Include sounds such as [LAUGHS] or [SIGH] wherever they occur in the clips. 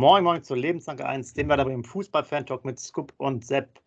Moin, moin zur Lebenslange 1, den wir da im Fußball-Fan-Talk mit Scoop und Sepp.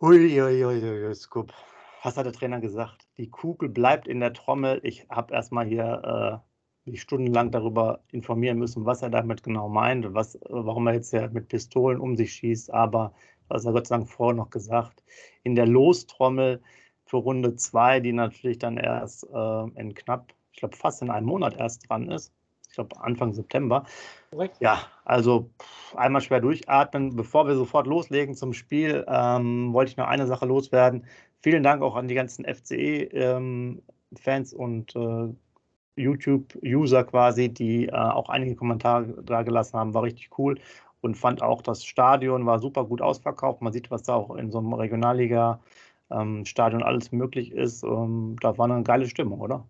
Huiuiuiui, Scoop. Was hat der Trainer gesagt? Die Kugel bleibt in der Trommel. Ich habe erstmal hier äh, mich stundenlang darüber informieren müssen, was er damit genau meint, was, warum er jetzt ja mit Pistolen um sich schießt. Aber, was er Gott sei Dank vorher noch gesagt, in der Lostrommel für Runde 2, die natürlich dann erst äh, in knapp, ich glaube fast in einem Monat erst dran ist, ich glaube Anfang September. Korrekt. Ja, also einmal schwer durchatmen. Bevor wir sofort loslegen zum Spiel, ähm, wollte ich noch eine Sache loswerden. Vielen Dank auch an die ganzen FCE-Fans ähm, und äh, YouTube-User quasi, die äh, auch einige Kommentare da gelassen haben. War richtig cool und fand auch, das Stadion war super gut ausverkauft. Man sieht, was da auch in so einem Regionalliga-Stadion ähm, alles möglich ist. Ähm, da war eine geile Stimmung, oder?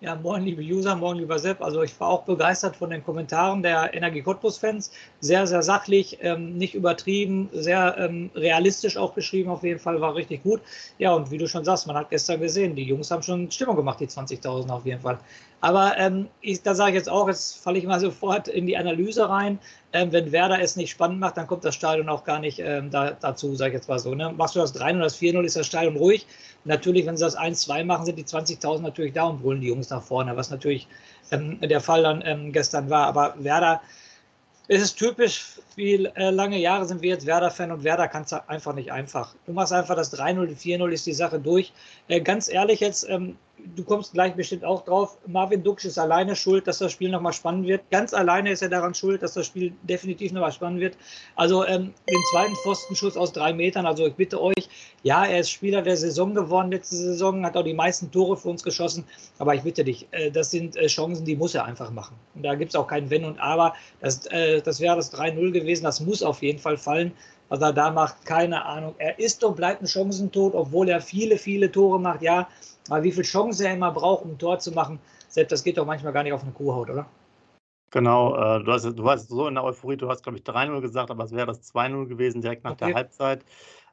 Ja, moin, liebe User, moin, lieber Sepp. Also ich war auch begeistert von den Kommentaren der Energie Cottbus-Fans. Sehr, sehr sachlich, ähm, nicht übertrieben, sehr ähm, realistisch auch beschrieben. Auf jeden Fall war richtig gut. Ja, und wie du schon sagst, man hat gestern gesehen, die Jungs haben schon Stimmung gemacht, die 20.000 auf jeden Fall. Aber ähm, ich, da sage ich jetzt auch, jetzt falle ich mal sofort in die Analyse rein. Ähm, wenn Werder es nicht spannend macht, dann kommt das Stadion auch gar nicht ähm, da, dazu, sage ich jetzt mal so. Ne? Machst du das 3-0, oder das 4-0, ist das Stadion ruhig. Natürlich, wenn sie das 1-2 machen, sind die 20.000 natürlich da und brüllen die Jungs nach vorne, was natürlich ähm, der Fall dann ähm, gestern war. Aber Werder, es ist typisch, wie äh, lange Jahre sind wir jetzt Werder-Fan und Werder kann es einfach nicht einfach. Du machst einfach das 3-0, 4-0 ist die Sache durch. Äh, ganz ehrlich jetzt, ähm, du kommst gleich bestimmt auch drauf, Marvin Duksch ist alleine schuld, dass das Spiel nochmal spannend wird. Ganz alleine ist er daran schuld, dass das Spiel definitiv nochmal spannend wird. Also ähm, den zweiten Pfostenschuss aus drei Metern, also ich bitte euch, ja, er ist Spieler der Saison geworden letzte Saison, hat auch die meisten Tore für uns geschossen, aber ich bitte dich, äh, das sind äh, Chancen, die muss er einfach machen. Und da gibt es auch kein Wenn und Aber. Das, äh, das wäre das 3-0 gewesen, das muss auf jeden Fall fallen er da macht, keine Ahnung. Er ist und bleibt ein Chancentod, obwohl er viele, viele Tore macht, ja. Aber wie viel Chancen er immer braucht, um ein Tor zu machen, selbst das geht doch manchmal gar nicht auf eine Kuhhaut, oder? Genau, äh, du, hast, du warst so in der Euphorie, du hast, glaube ich, 3-0 gesagt, aber es wäre das 2-0 gewesen, direkt nach okay. der Halbzeit.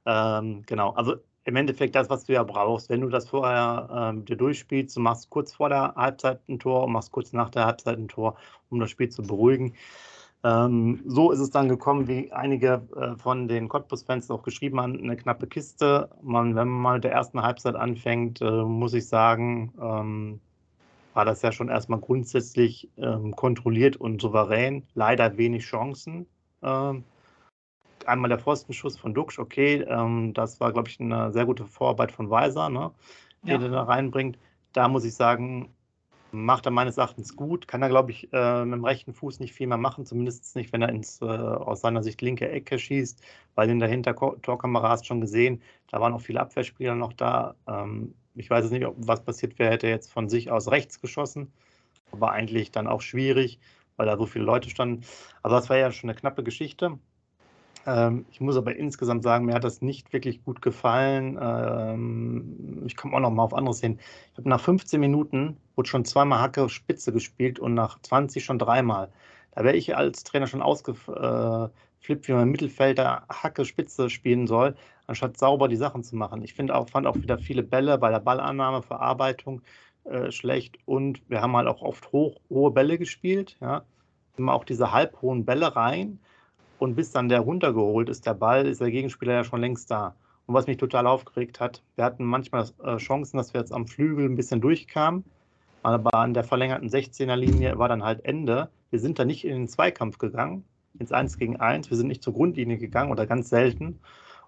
Ähm, genau, also im Endeffekt das, was du ja brauchst. Wenn du das vorher ähm, dir durchspielst, du machst kurz vor der Halbzeit ein Tor und machst kurz nach der Halbzeit ein Tor, um das Spiel zu beruhigen. Ähm, so ist es dann gekommen, wie einige äh, von den Cottbus-Fans auch geschrieben haben, eine knappe Kiste. Man, wenn man mal mit der ersten Halbzeit anfängt, äh, muss ich sagen, ähm, war das ja schon erstmal grundsätzlich ähm, kontrolliert und souverän. Leider wenig Chancen. Ähm, einmal der Pfostenschuss von Duxch, okay, ähm, das war, glaube ich, eine sehr gute Vorarbeit von Weiser, ne, die ja. er da reinbringt. Da muss ich sagen, macht er meines Erachtens gut, kann er, glaube ich, äh, mit dem rechten Fuß nicht viel mehr machen, zumindest nicht, wenn er ins äh, aus seiner Sicht linke Ecke schießt, weil in der Hintertorkamera hast du schon gesehen, da waren auch viele Abwehrspieler noch da. Ähm, ich weiß jetzt nicht, ob was passiert wäre, hätte er jetzt von sich aus rechts geschossen, aber eigentlich dann auch schwierig, weil da so viele Leute standen. Also das war ja schon eine knappe Geschichte. Ähm, ich muss aber insgesamt sagen, mir hat das nicht wirklich gut gefallen. Ähm, ich komme auch noch mal auf anderes hin. Ich habe nach 15 Minuten wurde schon zweimal Hacke Spitze gespielt und nach 20 schon dreimal. Da wäre ich als Trainer schon ausgeflippt, wie man im Mittelfelder Hacke Spitze spielen soll, anstatt sauber die Sachen zu machen. Ich finde auch, fand auch wieder viele Bälle bei der Ballannahme, Verarbeitung äh, schlecht und wir haben halt auch oft hoch, hohe Bälle gespielt. Ja. Immer auch diese halbhohen Bälle rein und bis dann der runtergeholt ist, der Ball, ist der Gegenspieler ja schon längst da. Und was mich total aufgeregt hat, wir hatten manchmal äh, Chancen, dass wir jetzt am Flügel ein bisschen durchkamen, aber an der verlängerten 16er-Linie war dann halt Ende. Wir sind da nicht in den Zweikampf gegangen, ins 1 gegen 1, wir sind nicht zur Grundlinie gegangen oder ganz selten.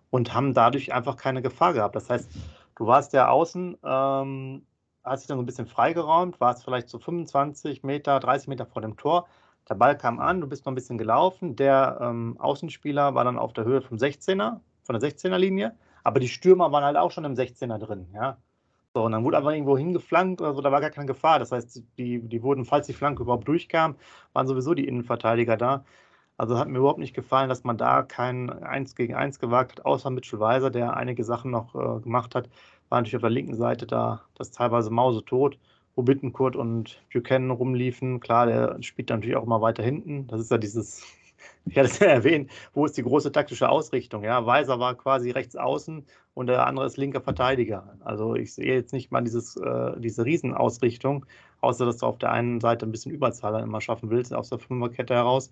und haben dadurch einfach keine Gefahr gehabt. Das heißt, du warst ja außen, ähm, hast dich dann so ein bisschen freigeräumt, warst vielleicht so 25 Meter, 30 Meter vor dem Tor. Der Ball kam an, du bist noch ein bisschen gelaufen. Der ähm, Außenspieler war dann auf der Höhe vom 16er, von der 16er Linie, aber die Stürmer waren halt auch schon im 16er drin, ja. So, und dann wurde einfach irgendwo hingeflankt oder so, da war gar keine Gefahr. Das heißt, die, die wurden, falls die Flanke überhaupt durchkam, waren sowieso die Innenverteidiger da. Also hat mir überhaupt nicht gefallen, dass man da kein 1 gegen 1 gewagt hat, außer Mitchell Weiser, der einige Sachen noch äh, gemacht hat. War natürlich auf der linken Seite da das teilweise mausetot, wo Bittenkurt und Buchanan rumliefen. Klar, der spielt natürlich auch immer weiter hinten. Das ist ja dieses, [LAUGHS] ich hatte es ja erwähnt, wo ist die große taktische Ausrichtung? Ja, Weiser war quasi rechts außen und der andere ist linker Verteidiger. Also ich sehe jetzt nicht mal dieses, äh, diese Riesenausrichtung, außer dass du auf der einen Seite ein bisschen Überzahl immer schaffen willst, aus der Fünferkette heraus.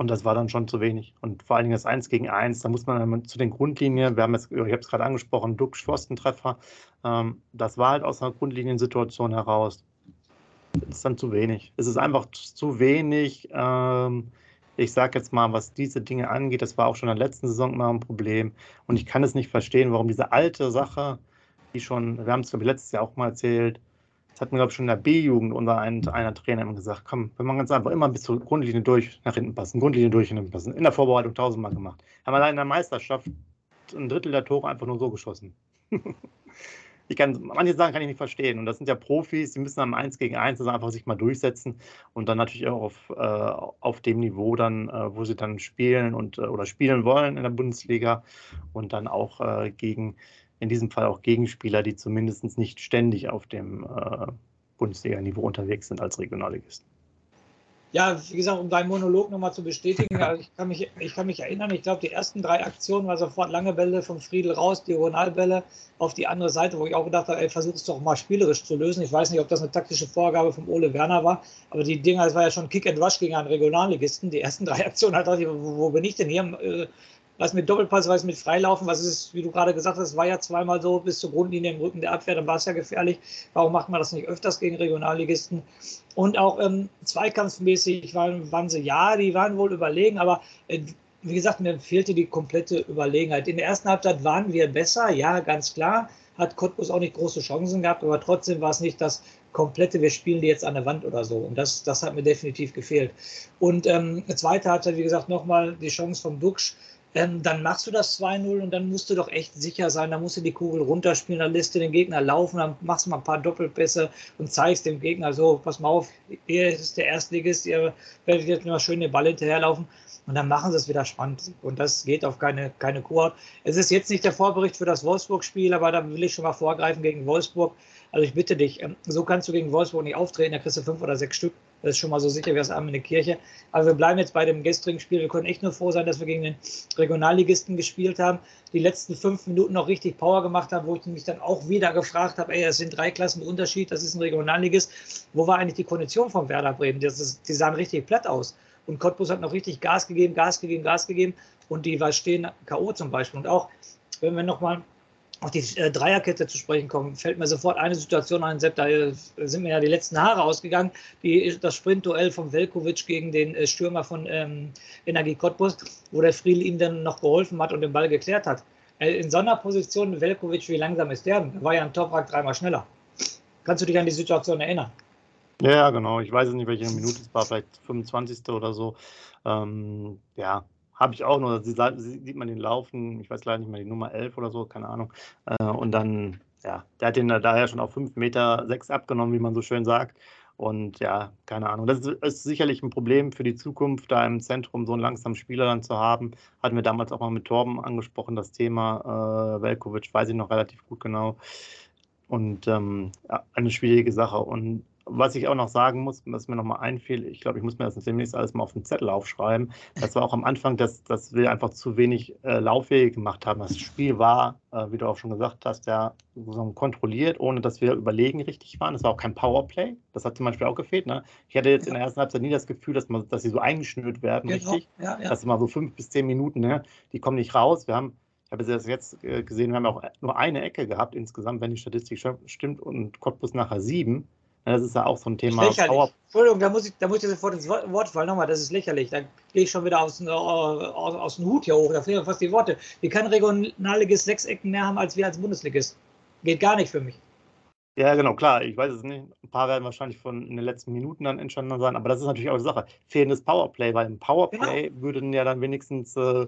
Und das war dann schon zu wenig. Und vor allen Dingen das 1 gegen 1, da muss man zu den Grundlinien, wir haben jetzt, ich habe es gerade angesprochen, Duck, Pfostentreffer, ähm, das war halt aus einer Grundliniensituation heraus. Das ist dann zu wenig. Es ist einfach zu wenig. Ähm, ich sage jetzt mal, was diese Dinge angeht, das war auch schon in der letzten Saison immer ein Problem. Und ich kann es nicht verstehen, warum diese alte Sache, die schon, wir haben es, glaube ich, letztes Jahr auch mal erzählt, hat mir, glaube ich, schon in der B-Jugend unser ein, einer Trainer immer gesagt, komm, wenn man ganz einfach immer bis zur Grundlinie durch nach hinten passen, Grundlinie durch nach hinten passen. In der Vorbereitung tausendmal gemacht. Haben allein in der Meisterschaft ein Drittel der Tore einfach nur so geschossen. [LAUGHS] ich kann, manche Sachen kann ich nicht verstehen. Und das sind ja Profis, die müssen am 1 gegen 1 also einfach sich mal durchsetzen und dann natürlich auch auf, äh, auf dem Niveau dann, äh, wo sie dann spielen und äh, oder spielen wollen in der Bundesliga und dann auch äh, gegen in diesem Fall auch Gegenspieler, die zumindest nicht ständig auf dem äh, Bundesliga-Niveau unterwegs sind als Regionalligisten. Ja, wie gesagt, um deinen Monolog nochmal zu bestätigen, [LAUGHS] also ich, kann mich, ich kann mich erinnern, ich glaube, die ersten drei Aktionen war sofort lange Bälle vom Friedel raus, Diagonalbälle auf die andere Seite, wo ich auch gedacht habe, ey, versuch es doch mal spielerisch zu lösen. Ich weiß nicht, ob das eine taktische Vorgabe vom Ole Werner war, aber die Dinger, das war ja schon Kick and Rush gegen einen Regionalligisten. Die ersten drei Aktionen, da dachte ich, wo, wo bin ich denn hier? Was mit Doppelpass, was mit Freilaufen, was ist, wie du gerade gesagt hast, war ja zweimal so bis zur Grundlinie im Rücken der Abwehr, dann war es ja gefährlich. Warum macht man das nicht öfters gegen Regionalligisten? Und auch ähm, zweikampfmäßig waren, waren sie, ja, die waren wohl überlegen, aber äh, wie gesagt, mir fehlte die komplette Überlegenheit. In der ersten Halbzeit waren wir besser, ja, ganz klar. Hat Cottbus auch nicht große Chancen gehabt, aber trotzdem war es nicht das komplette, wir spielen die jetzt an der Wand oder so. Und das, das hat mir definitiv gefehlt. Und ähm, zweite Halbzeit, wie gesagt, nochmal die Chance vom Duxch ähm, dann machst du das 2-0 und dann musst du doch echt sicher sein, dann musst du die Kugel runterspielen, dann lässt du den Gegner laufen, dann machst du mal ein paar Doppelpässe und zeigst dem Gegner so, pass mal auf, ihr ist der Erstligist, ihr werdet jetzt nur schön den Ball hinterherlaufen und dann machen sie es wieder spannend und das geht auf keine, keine Kuh. Es ist jetzt nicht der Vorbericht für das Wolfsburg-Spiel, aber da will ich schon mal vorgreifen gegen Wolfsburg. Also ich bitte dich, ähm, so kannst du gegen Wolfsburg nicht auftreten, da kriegst du fünf oder sechs Stück. Das ist schon mal so sicher wie das Arm in der Kirche. Aber wir bleiben jetzt bei dem gestrigen Spiel. Wir können echt nur froh sein, dass wir gegen den Regionalligisten gespielt haben. Die letzten fünf Minuten noch richtig Power gemacht haben, wo ich mich dann auch wieder gefragt habe, ey, es sind drei Klassen Unterschied, das ist ein Regionalligist. Wo war eigentlich die Kondition von Werder Bremen? Das ist, die sahen richtig platt aus. Und Cottbus hat noch richtig Gas gegeben, Gas gegeben, Gas gegeben. Und die war stehen K.O. zum Beispiel. Und auch, wenn wir nochmal auf die äh, Dreierkette zu sprechen kommen, fällt mir sofort eine Situation ein, Sepp, da äh, sind mir ja die letzten Haare ausgegangen, die, das Sprintduell von Velkovic gegen den äh, Stürmer von ähm, Energie Cottbus, wo der Friedel ihm dann noch geholfen hat und den Ball geklärt hat. Äh, in so einer Position, Velkovic, wie langsam ist der? Da war ja ein Toprak dreimal schneller. Kannst du dich an die Situation erinnern? Ja, genau. Ich weiß nicht, welche Minute es war, vielleicht 25. oder so. Ähm, ja, habe ich auch nur, da sieht man den laufen, ich weiß leider nicht mehr die Nummer 11 oder so, keine Ahnung. Äh, und dann, ja, der hat den da daher schon auf 5 Meter 6 abgenommen, wie man so schön sagt. Und ja, keine Ahnung. Das ist, ist, sicherlich ein Problem für die Zukunft, da im Zentrum so einen langsamen Spieler dann zu haben. Hatten wir damals auch mal mit Torben angesprochen, das Thema. Äh, Velkovic weiß ich noch relativ gut genau. Und ähm, ja, eine schwierige Sache. Und was ich auch noch sagen muss, was mir nochmal einfiel, ich glaube, ich muss mir das demnächst alles mal auf den Zettel aufschreiben. Das war auch am Anfang, dass, dass wir einfach zu wenig äh, Laufwege gemacht haben. Das Spiel war, äh, wie du auch schon gesagt hast, ja so kontrolliert, ohne dass wir überlegen richtig waren. Es war auch kein Powerplay. Das hat zum Beispiel auch gefehlt. Ne? Ich hatte jetzt in der ersten Halbzeit nie das Gefühl, dass, man, dass sie so eingeschnürt werden, genau. richtig. Ja, ja. Das sind mal so fünf bis zehn Minuten, ne? die kommen nicht raus. Wir haben ich habe es jetzt äh, gesehen, wir haben auch nur eine Ecke gehabt insgesamt, wenn die Statistik stimmt, und Cottbus nachher sieben. Das ist ja auch so ein Thema. Entschuldigung, da muss, ich, da muss ich sofort ins Wort fallen. Nochmal, das ist lächerlich. Da gehe ich schon wieder aus, aus, aus dem Hut hier hoch. Da fehlen fast die Worte. Wir können Regionalligist sechs Ecken mehr haben als wir als Bundesligist. Geht gar nicht für mich. Ja, genau, klar. Ich weiß es nicht. Ein paar werden wahrscheinlich von in den letzten Minuten dann entstanden sein, aber das ist natürlich auch die Sache. Fehlendes Powerplay, weil im Powerplay genau. würden ja dann wenigstens äh, äh,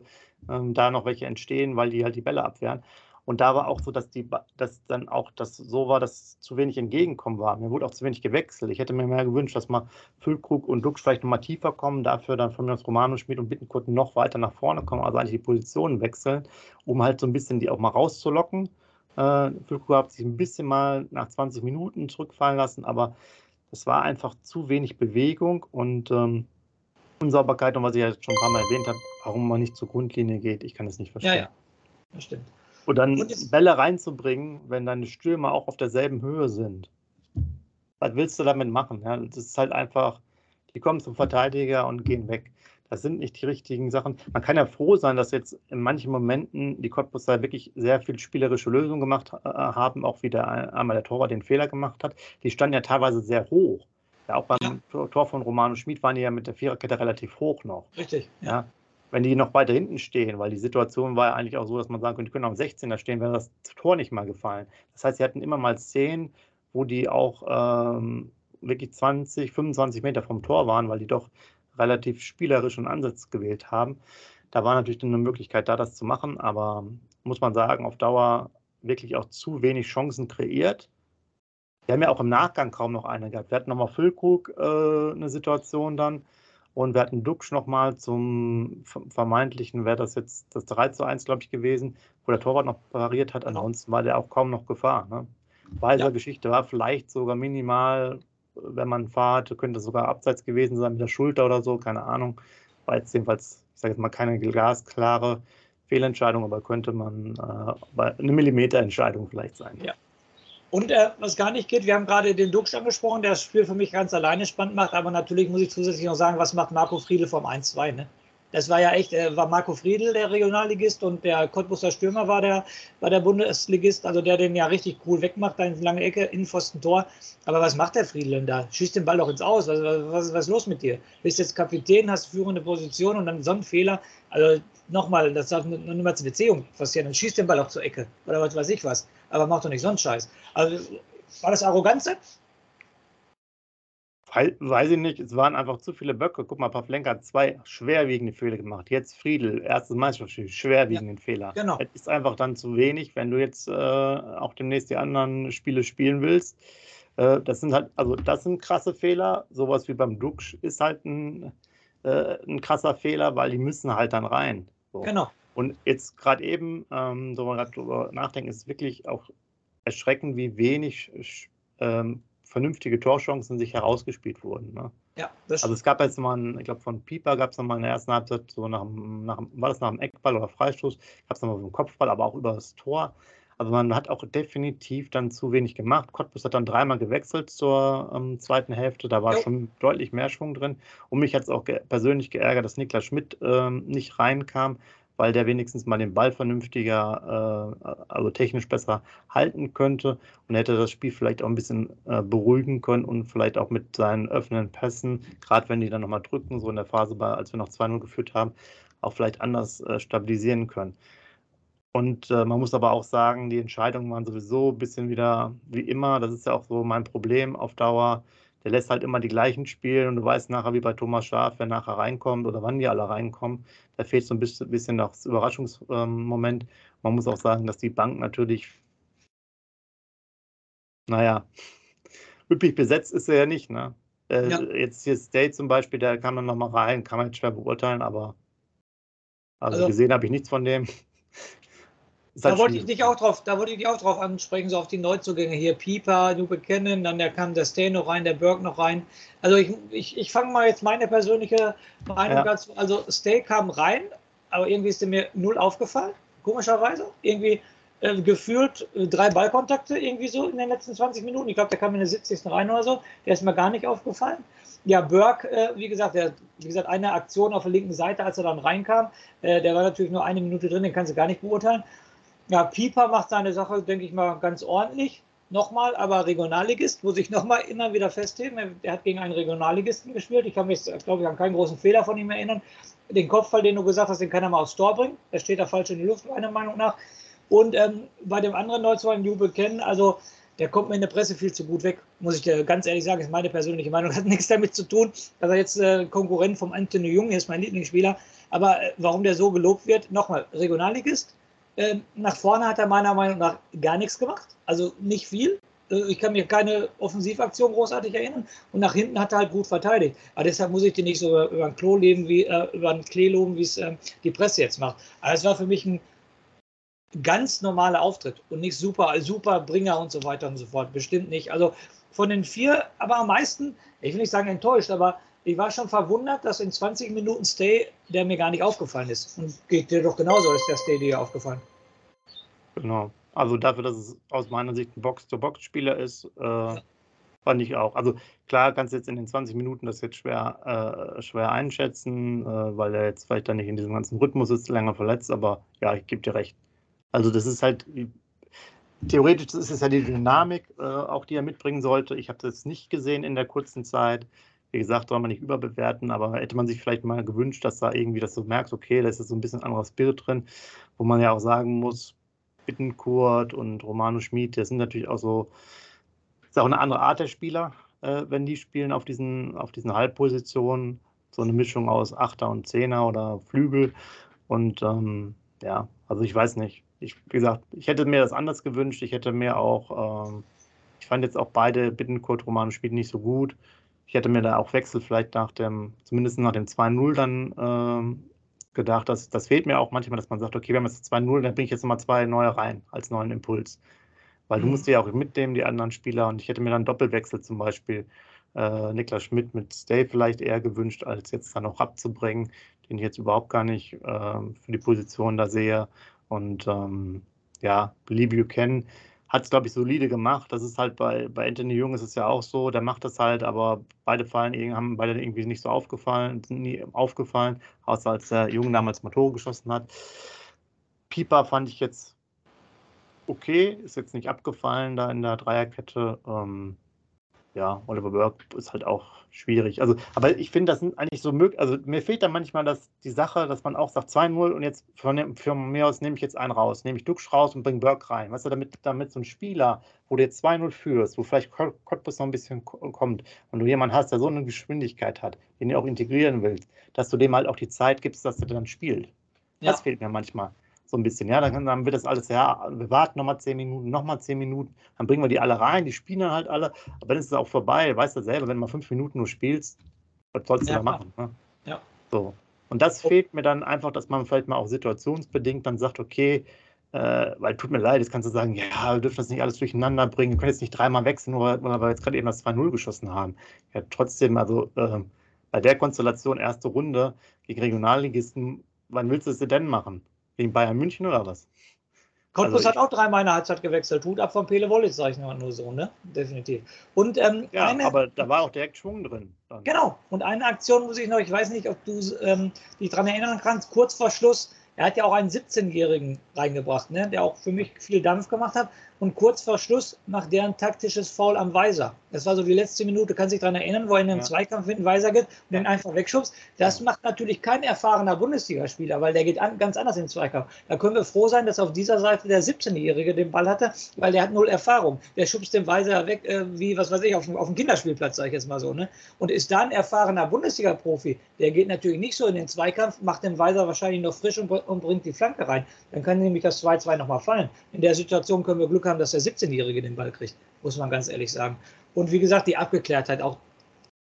da noch welche entstehen, weil die halt die Bälle abwehren. Und da war auch so, dass die, dass dann auch das so war, dass zu wenig Entgegenkommen war. Mir wurde auch zu wenig gewechselt. Ich hätte mir mehr gewünscht, dass mal Füllkrug und Dux vielleicht nochmal tiefer kommen, dafür dann von mir aus Romano, Schmidt und Bittenkurt noch weiter nach vorne kommen, also eigentlich die Positionen wechseln, um halt so ein bisschen die auch mal rauszulocken äh, Füllkrug hat sich ein bisschen mal nach 20 Minuten zurückfallen lassen, aber es war einfach zu wenig Bewegung und ähm, Unsauberkeit und was ich ja schon ein paar Mal erwähnt habe, warum man nicht zur Grundlinie geht, ich kann es nicht verstehen. Ja, ja, das stimmt. Und dann und Bälle reinzubringen, wenn deine Stürmer auch auf derselben Höhe sind. Was willst du damit machen? Ja, das ist halt einfach, die kommen zum Verteidiger und gehen weg das sind nicht die richtigen Sachen. Man kann ja froh sein, dass jetzt in manchen Momenten die Cottbusser wirklich sehr viel spielerische Lösungen gemacht äh, haben, auch wie der einmal der Torwart den Fehler gemacht hat. Die standen ja teilweise sehr hoch. Ja, auch beim. Tor von Romano Schmid waren die ja mit der Viererkette relativ hoch noch. Richtig. Ja. Wenn die noch weiter hinten stehen, weil die Situation war ja eigentlich auch so, dass man sagen könnte, die können am 16er stehen, wäre das Tor nicht mal gefallen. Das heißt, sie hatten immer mal Szenen, wo die auch ähm, wirklich 20, 25 Meter vom Tor waren, weil die doch relativ spielerischen Ansatz gewählt haben. Da war natürlich eine Möglichkeit da, das zu machen, aber muss man sagen, auf Dauer wirklich auch zu wenig Chancen kreiert. Wir haben ja auch im Nachgang kaum noch eine gehabt. Wir hatten nochmal Füllkrug äh, eine Situation dann und wir hatten Duxch nochmal zum vermeintlichen, wäre das jetzt das 3 zu 1, glaube ich, gewesen, wo der Torwart noch pariert hat. Genau. Ansonsten war der auch kaum noch Gefahr. Ne? Weiser ja. Geschichte war vielleicht sogar minimal wenn man fahrt, könnte sogar abseits gewesen sein mit der Schulter oder so, keine Ahnung. War jetzt jedenfalls, ich sage jetzt mal, keine glasklare Fehlentscheidung, aber könnte man äh, eine Millimeterentscheidung vielleicht sein. Ja. Und äh, was gar nicht geht, wir haben gerade den Dux angesprochen, der das Spiel für mich ganz alleine spannend macht, aber natürlich muss ich zusätzlich noch sagen, was macht Marco Friedel vom 1-2, ne? Das war ja echt, äh, war Marco Friedl der Regionalligist und der Cottbuser Stürmer war der, war der Bundesligist, also der den ja richtig cool wegmacht, da in lange Ecke, Innenpfosten Tor. Aber was macht der Friedl denn da? Schießt den Ball doch ins Aus. Was, was, was ist los mit dir? Bist jetzt Kapitän, hast führende Position und dann so ein Fehler. Also nochmal, das darf mal zur Beziehung passieren. Dann schießt den Ball auch zur Ecke oder was weiß ich was. Aber mach doch nicht so einen Scheiß. Also war das Arroganz jetzt? Weiß ich nicht, es waren einfach zu viele Böcke. Guck mal, Pavlenka hat zwei schwerwiegende Fehler gemacht. Jetzt Friedel, erstes Meisterschaftsspiel, schwerwiegenden ja, Fehler. Genau. Es ist einfach dann zu wenig, wenn du jetzt äh, auch demnächst die anderen Spiele spielen willst. Äh, das sind halt, also das sind krasse Fehler. Sowas wie beim Dux ist halt ein, äh, ein krasser Fehler, weil die müssen halt dann rein. So. Genau. Und jetzt gerade eben, ähm, so man gerade drüber nachdenken, ist es wirklich auch erschreckend, wie wenig ähm, vernünftige Torchancen sich herausgespielt wurden. Ne? Ja, also es gab jetzt mal, einen, ich glaube von Pieper gab es mal in der ersten Halbzeit so nach, nach war das nach dem Eckball oder Freistoß, gab es nochmal so einen Kopfball, aber auch über das Tor. Also man hat auch definitiv dann zu wenig gemacht. Cottbus hat dann dreimal gewechselt zur ähm, zweiten Hälfte. Da war jo. schon deutlich mehr Schwung drin. Und mich hat es auch ge persönlich geärgert, dass Niklas Schmidt ähm, nicht reinkam weil der wenigstens mal den Ball vernünftiger, äh, also technisch besser halten könnte und hätte das Spiel vielleicht auch ein bisschen äh, beruhigen können und vielleicht auch mit seinen öffnenden Pässen, gerade wenn die dann nochmal drücken, so in der Phase, als wir noch 2-0 geführt haben, auch vielleicht anders äh, stabilisieren können. Und äh, man muss aber auch sagen, die Entscheidungen waren sowieso ein bisschen wieder wie immer. Das ist ja auch so mein Problem auf Dauer der lässt halt immer die gleichen spielen und du weißt nachher, wie bei Thomas Schaf, wer nachher reinkommt oder wann die alle reinkommen. Da fehlt so ein bisschen, bisschen das Überraschungsmoment. Man muss auch sagen, dass die Bank natürlich, naja, üppig besetzt ist er ja nicht. Ne? Äh, ja. Jetzt hier State zum Beispiel, der kam dann nochmal rein, kann man jetzt schwer beurteilen, aber also, also gesehen habe ich nichts von dem. Da halt wollte ich dich auch drauf, da wollte ich dich auch drauf ansprechen, so auf die Neuzugänge hier. Pieper, du bekennen, dann der kam der Stay noch rein, der Berg noch rein. Also ich, ich, ich fange mal jetzt meine persönliche Meinung ja. dazu. Also Stay kam rein, aber irgendwie ist der mir null aufgefallen, komischerweise. Irgendwie äh, gefühlt äh, drei Ballkontakte irgendwie so in den letzten 20 Minuten. Ich glaube, der kam in der 70. rein oder so. Der ist mir gar nicht aufgefallen. Ja, Burke, äh, wie gesagt, der, wie gesagt, eine Aktion auf der linken Seite, als er dann reinkam, äh, der war natürlich nur eine Minute drin, den kannst du gar nicht beurteilen. Ja, Pieper macht seine Sache, denke ich mal, ganz ordentlich. nochmal, aber Regionalligist, muss ich nochmal immer wieder festheben. Er hat gegen einen Regionalligisten gespielt. Ich kann mich, glaube ich, an keinen großen Fehler von ihm erinnern. Den Kopfball, den du gesagt hast, den kann er mal aufs Tor bringen. Er steht da falsch in die Luft, meiner Meinung nach. Und ähm, bei dem anderen Neuzugang, Jubel kennen, also der kommt mir in der Presse viel zu gut weg, muss ich dir ganz ehrlich sagen, ist meine persönliche Meinung, [LAUGHS] hat nichts damit zu tun, dass er jetzt äh, Konkurrent vom Anthony Jung ist, mein Lieblingsspieler. Aber äh, warum der so gelobt wird, nochmal, Regionalligist, äh, nach vorne hat er meiner Meinung nach gar nichts gemacht, also nicht viel. Äh, ich kann mir keine Offensivaktion großartig erinnern. Und nach hinten hat er halt gut verteidigt. Aber deshalb muss ich dir nicht so über, über ein Klo leben, wie, äh, über ein Klee loben, wie es äh, die Presse jetzt macht. Aber es war für mich ein ganz normaler Auftritt und nicht super, super Bringer und so weiter und so fort. Bestimmt nicht. Also von den vier, aber am meisten, ich will nicht sagen enttäuscht, aber ich war schon verwundert, dass in 20 Minuten Stay der mir gar nicht aufgefallen ist. Und geht dir doch genauso, ist der Stay dir aufgefallen. Genau. Also dafür, dass es aus meiner Sicht ein Box-to-Box-Spieler ist, äh, fand ich auch. Also klar kannst du jetzt in den 20 Minuten das jetzt schwer, äh, schwer einschätzen, äh, weil er jetzt vielleicht dann nicht in diesem ganzen Rhythmus ist, länger verletzt, aber ja, ich gebe dir recht. Also das ist halt, theoretisch ist es ja die Dynamik, äh, auch die er mitbringen sollte. Ich habe das nicht gesehen in der kurzen Zeit. Wie gesagt, soll man nicht überbewerten, aber hätte man sich vielleicht mal gewünscht, dass da irgendwie, dass du merkst, okay, da ist so ein bisschen anderer Spirit drin, wo man ja auch sagen muss, Bittenkurt und Romano Schmid, das sind natürlich auch so, ist auch eine andere Art der Spieler, äh, wenn die spielen auf diesen, auf diesen Halbpositionen. So eine Mischung aus Achter und Zehner oder Flügel. Und ähm, ja, also ich weiß nicht ich, wie gesagt, ich hätte mir das anders gewünscht. Ich hätte mir auch, ähm, ich fand jetzt auch beide Bittenkurt-Romane spielen nicht so gut. Ich hätte mir da auch Wechsel vielleicht nach dem, zumindest nach dem 2-0 dann ähm, gedacht, dass das fehlt mir auch manchmal, dass man sagt, okay, wir haben jetzt 2-0, dann bringe ich jetzt nochmal zwei neue rein als neuen Impuls. Weil mhm. du musst ja auch mitnehmen, die anderen Spieler, und ich hätte mir dann Doppelwechsel zum Beispiel äh, Niklas Schmidt mit Stay vielleicht eher gewünscht, als jetzt dann auch abzubringen, den ich jetzt überhaupt gar nicht äh, für die Position da sehe. Und ähm, ja, Believe You Can hat es, glaube ich, solide gemacht. Das ist halt bei, bei Anthony Jung ist es ja auch so, der macht das halt, aber beide fallen, haben beide irgendwie nicht so aufgefallen, sind nie aufgefallen, außer als der Jung damals mal Tore geschossen hat. Pieper fand ich jetzt okay, ist jetzt nicht abgefallen da in der Dreierkette. Ähm, ja, Oliver Burke ist halt auch schwierig. Also, aber ich finde, das sind eigentlich so möglich. Also, mir fehlt da manchmal das, die Sache, dass man auch sagt 2-0 und jetzt von, von mir aus nehme ich jetzt einen raus, nehme ich Dux raus und bringe Burke rein. Weißt du, damit, damit so ein Spieler, wo du jetzt 2-0 führst, wo vielleicht Cottbus noch ein bisschen kommt und du jemanden hast, der so eine Geschwindigkeit hat, den du auch integrieren willst, dass du dem halt auch die Zeit gibst, dass er dann spielt. Ja. Das fehlt mir manchmal so ein bisschen. Ja, dann, dann wird das alles, ja, wir warten nochmal zehn Minuten, nochmal zehn Minuten, dann bringen wir die alle rein, die spielen dann halt alle, aber dann ist es auch vorbei, weißt du selber, wenn du mal fünf Minuten nur spielst, was sollst du ja, da machen? Ne? Ja. So. Und das fehlt mir dann einfach, dass man vielleicht mal auch situationsbedingt dann sagt, okay, äh, weil tut mir leid, jetzt kannst du sagen, ja, wir dürfen das nicht alles durcheinander bringen, wir können jetzt nicht dreimal wechseln, nur weil wir jetzt gerade eben das 2-0 geschossen haben. Ja, trotzdem, also äh, bei der Konstellation erste Runde gegen Regionalligisten, wann willst du es denn machen? Gegen Bayern München oder was? Cottbus also hat auch dreimal in der Halbzeit gewechselt. Hut ab von Pele Wollitz, sage ich nur so, ne? Definitiv. Und, ähm, ja, eine, aber da war auch direkt Schwung drin. Dann. Genau. Und eine Aktion muss ich noch, ich weiß nicht, ob du ähm, dich daran erinnern kannst, kurz vor Schluss, er hat ja auch einen 17-Jährigen reingebracht, ne? der auch für mich viel Dampf gemacht hat und kurz vor Schluss macht der ein taktisches Foul am Weiser. Das war so die letzte Minute, kann sich daran erinnern, wo er in den ja. Zweikampf mit dem Weiser geht und den einfach wegschubst. Das macht natürlich kein erfahrener Bundesligaspieler, weil der geht an, ganz anders in den Zweikampf. Da können wir froh sein, dass auf dieser Seite der 17-Jährige den Ball hatte, weil der hat null Erfahrung. Der schubst den Weiser weg, äh, wie, was weiß ich, auf, auf dem Kinderspielplatz, sage ich jetzt mal so. Ne? Und ist da ein erfahrener Bundesliga-Profi, der geht natürlich nicht so in den Zweikampf, macht den Weiser wahrscheinlich noch frisch und, und bringt die Flanke rein. Dann kann nämlich das 2-2 nochmal fallen. In der Situation können wir Glück haben, haben, dass der 17-Jährige den Ball kriegt, muss man ganz ehrlich sagen. Und wie gesagt, die Abgeklärtheit auch.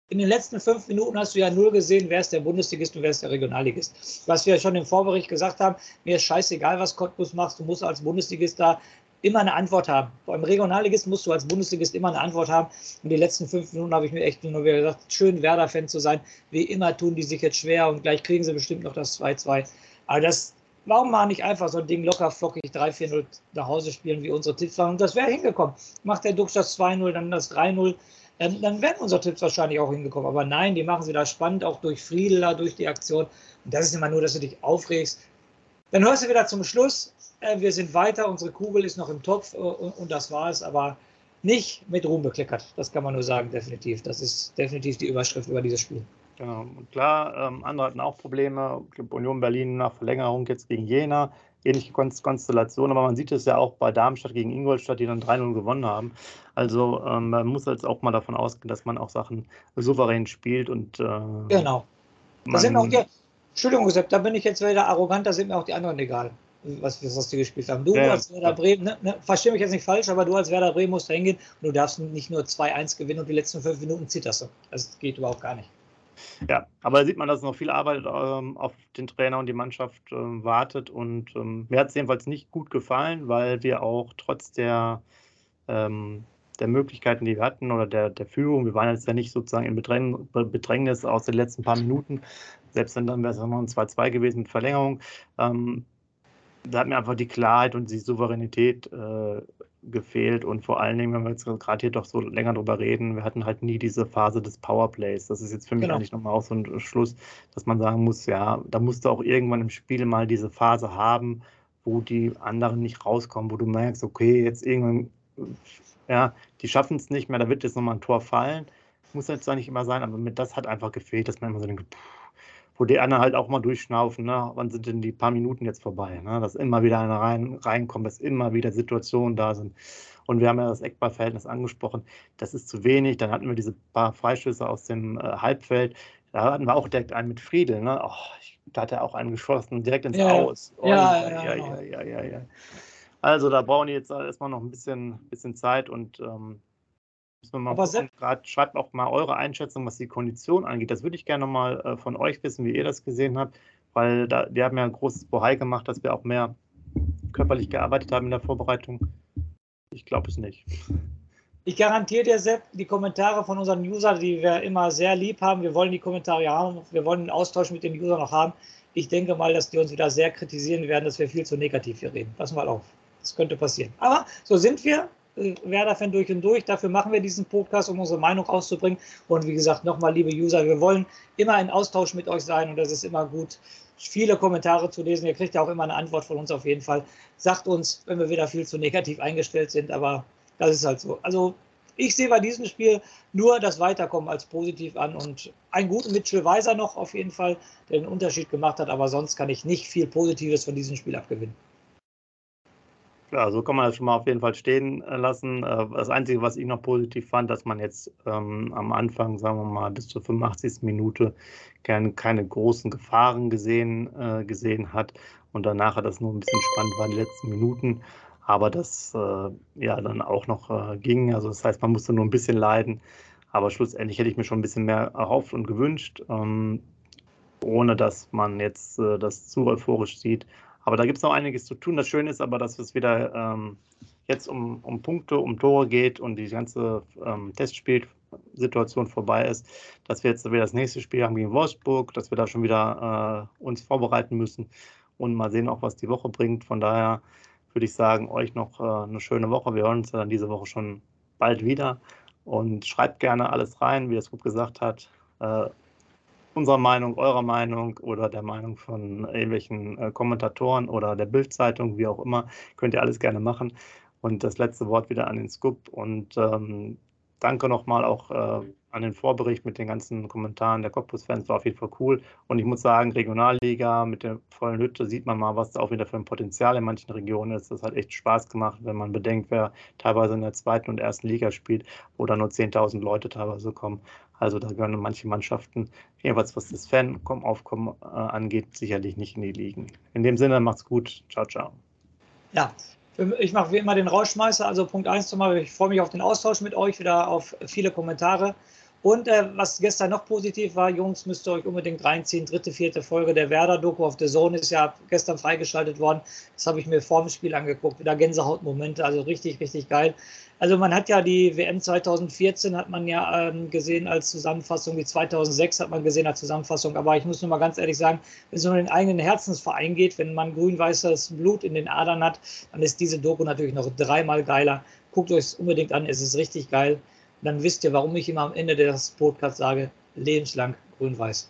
In den letzten fünf Minuten hast du ja nur gesehen, wer ist der Bundesligist und wer ist der Regionalligist. Was wir schon im Vorbericht gesagt haben, mir ist scheißegal, was Cottbus machst, du musst als Bundesligist da immer eine Antwort haben. Beim Regionalligist musst du als Bundesligist immer eine Antwort haben. Und die letzten fünf Minuten habe ich mir echt nur wieder gesagt, schön Werder-Fan zu sein. Wie immer tun die sich jetzt schwer und gleich kriegen sie bestimmt noch das 2-2. Aber das, Warum mal nicht einfach so ein Ding locker flockig 3-4-0 nach Hause spielen, wie unsere Tipps waren? Und das wäre hingekommen. Macht der Dux das 2-0, dann das 3-0. Ähm, dann wären unsere Tipps wahrscheinlich auch hingekommen. Aber nein, die machen sie da spannend, auch durch Friedler, durch die Aktion. Und das ist immer nur, dass du dich aufregst. Dann hörst du wieder zum Schluss, äh, wir sind weiter, unsere Kugel ist noch im Topf äh, und, und, das war es. Aber nicht mit Ruhm bekleckert. Das kann man nur sagen, definitiv. Das ist definitiv die Überschrift über dieses Spiel. Genau. Und klar, ähm, andere hatten auch Probleme. Union Berlin nach Verlängerung jetzt gegen Jena. Ähnliche Konstellation, aber man sieht es ja auch bei Darmstadt gegen Ingolstadt, die dann 3-0 gewonnen haben. Also ähm, man muss jetzt auch mal davon ausgehen, dass man auch Sachen souverän spielt und äh, genau. Da sind auch die, Entschuldigung, Sepp, da bin ich jetzt wieder arrogant, da sind mir auch die anderen egal, was, was die gespielt haben. Du ja, als Werder Bremen, ne, ne, verstehe mich jetzt nicht falsch, aber du als Werder Bremen musst da hingehen und du darfst nicht nur 2-1 gewinnen und die letzten fünf Minuten zitterst du. Das geht überhaupt gar nicht. Ja, aber da sieht man, dass noch viel Arbeit ähm, auf den Trainer und die Mannschaft ähm, wartet. Und ähm, mir hat es jedenfalls nicht gut gefallen, weil wir auch trotz der, ähm, der Möglichkeiten, die wir hatten oder der, der Führung, wir waren jetzt ja nicht sozusagen in Bedräng Bedrängnis aus den letzten paar Minuten, selbst wenn dann wäre es noch ein 2-2 gewesen mit Verlängerung. Ähm, da hat mir einfach die Klarheit und die Souveränität äh, gefehlt und vor allen Dingen, wenn wir jetzt gerade hier doch so länger drüber reden, wir hatten halt nie diese Phase des Powerplays. Das ist jetzt für mich genau. eigentlich nochmal auch so ein Schluss, dass man sagen muss, ja, da musst du auch irgendwann im Spiel mal diese Phase haben, wo die anderen nicht rauskommen, wo du merkst, okay, jetzt irgendwann, ja, die schaffen es nicht mehr, da wird jetzt nochmal ein Tor fallen. Muss jetzt zwar nicht immer sein, aber mit das hat einfach gefehlt, dass man immer so denkt, pff, wo die anderen halt auch mal durchschnaufen, ne? wann sind denn die paar Minuten jetzt vorbei, ne? dass immer wieder einer rein, reinkommt, dass immer wieder Situationen da sind. Und wir haben ja das Eckballverhältnis angesprochen, das ist zu wenig. Dann hatten wir diese paar Freischüsse aus dem äh, Halbfeld. Da hatten wir auch direkt einen mit Friedel. Ne? Oh, da hat er auch einen geschossen, direkt ins ja, Aus. Oh, ja, ja, ja, ja, ja, ja, Also da brauchen die jetzt erstmal noch ein bisschen, bisschen Zeit und ähm, Aber. Grad, schreibt auch mal eure Einschätzung, was die Kondition angeht. Das würde ich gerne mal äh, von euch wissen, wie ihr das gesehen habt, weil da, wir haben ja ein großes Bohai gemacht, dass wir auch mehr körperlich gearbeitet haben in der Vorbereitung. Ich glaube es nicht. Ich garantiere dir, Sepp, die Kommentare von unseren Usern, die wir immer sehr lieb haben, wir wollen die Kommentare haben, wir wollen einen Austausch mit den Usern noch haben. Ich denke mal, dass die uns wieder sehr kritisieren werden, dass wir viel zu negativ hier reden. Pass mal auf. Das könnte passieren. Aber so sind wir. Werder-Fan durch und durch. Dafür machen wir diesen Podcast, um unsere Meinung auszubringen. Und wie gesagt, nochmal, liebe User, wir wollen immer in Austausch mit euch sein und das ist immer gut, viele Kommentare zu lesen. Ihr kriegt ja auch immer eine Antwort von uns auf jeden Fall. Sagt uns, wenn wir wieder viel zu negativ eingestellt sind, aber das ist halt so. Also ich sehe bei diesem Spiel nur das Weiterkommen als positiv an und einen guten Mitchell Weiser noch auf jeden Fall, der den Unterschied gemacht hat, aber sonst kann ich nicht viel Positives von diesem Spiel abgewinnen. Ja, so kann man das schon mal auf jeden Fall stehen äh, lassen. Äh, das Einzige, was ich noch positiv fand, dass man jetzt ähm, am Anfang, sagen wir mal, bis zur 85. Minute keine, keine großen Gefahren gesehen, äh, gesehen hat und danach hat das nur ein bisschen spannend war, die letzten Minuten. Aber das äh, ja dann auch noch äh, ging. Also das heißt, man musste nur ein bisschen leiden. Aber schlussendlich hätte ich mir schon ein bisschen mehr erhofft und gewünscht, ähm, ohne dass man jetzt äh, das zu euphorisch sieht. Aber da gibt es noch einiges zu tun. Das Schöne ist aber, dass es wieder ähm, jetzt um, um Punkte, um Tore geht und die ganze ähm, Testspielsituation vorbei ist, dass wir jetzt wieder das nächste Spiel haben gegen Wolfsburg, dass wir da schon wieder äh, uns vorbereiten müssen und mal sehen auch, was die Woche bringt. Von daher würde ich sagen, euch noch äh, eine schöne Woche. Wir hören uns dann diese Woche schon bald wieder und schreibt gerne alles rein, wie es gut gesagt hat. Äh, unserer Meinung, eurer Meinung oder der Meinung von irgendwelchen äh, Kommentatoren oder der Bildzeitung, wie auch immer, könnt ihr alles gerne machen. Und das letzte Wort wieder an den Scoop. Und ähm, danke nochmal auch äh, an den Vorbericht mit den ganzen Kommentaren der Cottbus-Fans. War auf jeden Fall cool. Und ich muss sagen, Regionalliga mit der vollen Hütte sieht man mal, was da auch wieder für ein Potenzial in manchen Regionen ist. Das hat echt Spaß gemacht, wenn man bedenkt, wer teilweise in der zweiten und ersten Liga spielt, wo da nur 10.000 Leute teilweise kommen. Also da gehören manche Mannschaften, jedenfalls was das Fan-Aufkommen äh, angeht, sicherlich nicht in die Ligen. In dem Sinne, macht's gut. Ciao, ciao. Ja, ich mache wie immer den Rauschmeißer. Also Punkt 1 zum ich freue mich auf den Austausch mit euch, wieder auf viele Kommentare. Und äh, was gestern noch positiv war, Jungs, müsst ihr euch unbedingt reinziehen. Dritte, vierte Folge der Werder-Doku auf The Zone ist ja gestern freigeschaltet worden. Das habe ich mir vor dem Spiel angeguckt. Wieder Gänsehautmomente, also richtig, richtig geil. Also man hat ja die WM 2014 hat man ja ähm, gesehen als Zusammenfassung, die 2006 hat man gesehen als Zusammenfassung. Aber ich muss nur mal ganz ehrlich sagen, wenn es um den eigenen Herzensverein geht, wenn man grün-weißes Blut in den Adern hat, dann ist diese Doku natürlich noch dreimal geiler. Guckt euch es unbedingt an, es ist richtig geil dann wisst ihr, warum ich immer am Ende des Podcasts sage, lebenslang grün-weiß.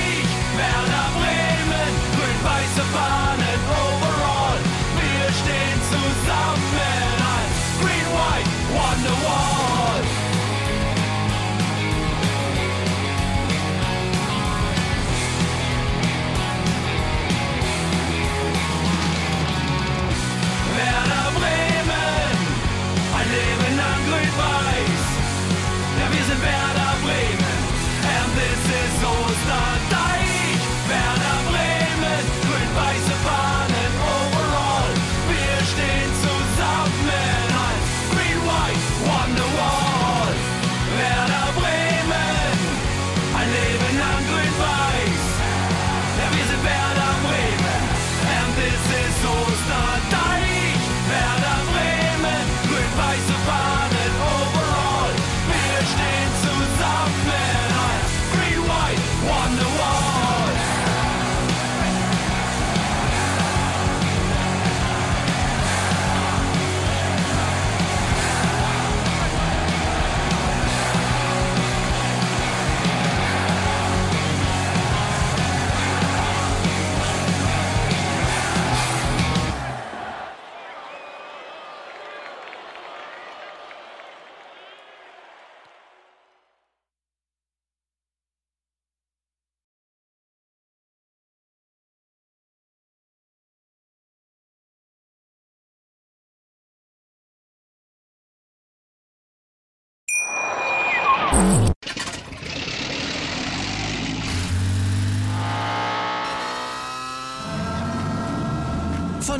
Grün-weiße Fahnen overall. Wir stehen zusammen als Green White Wonderwall.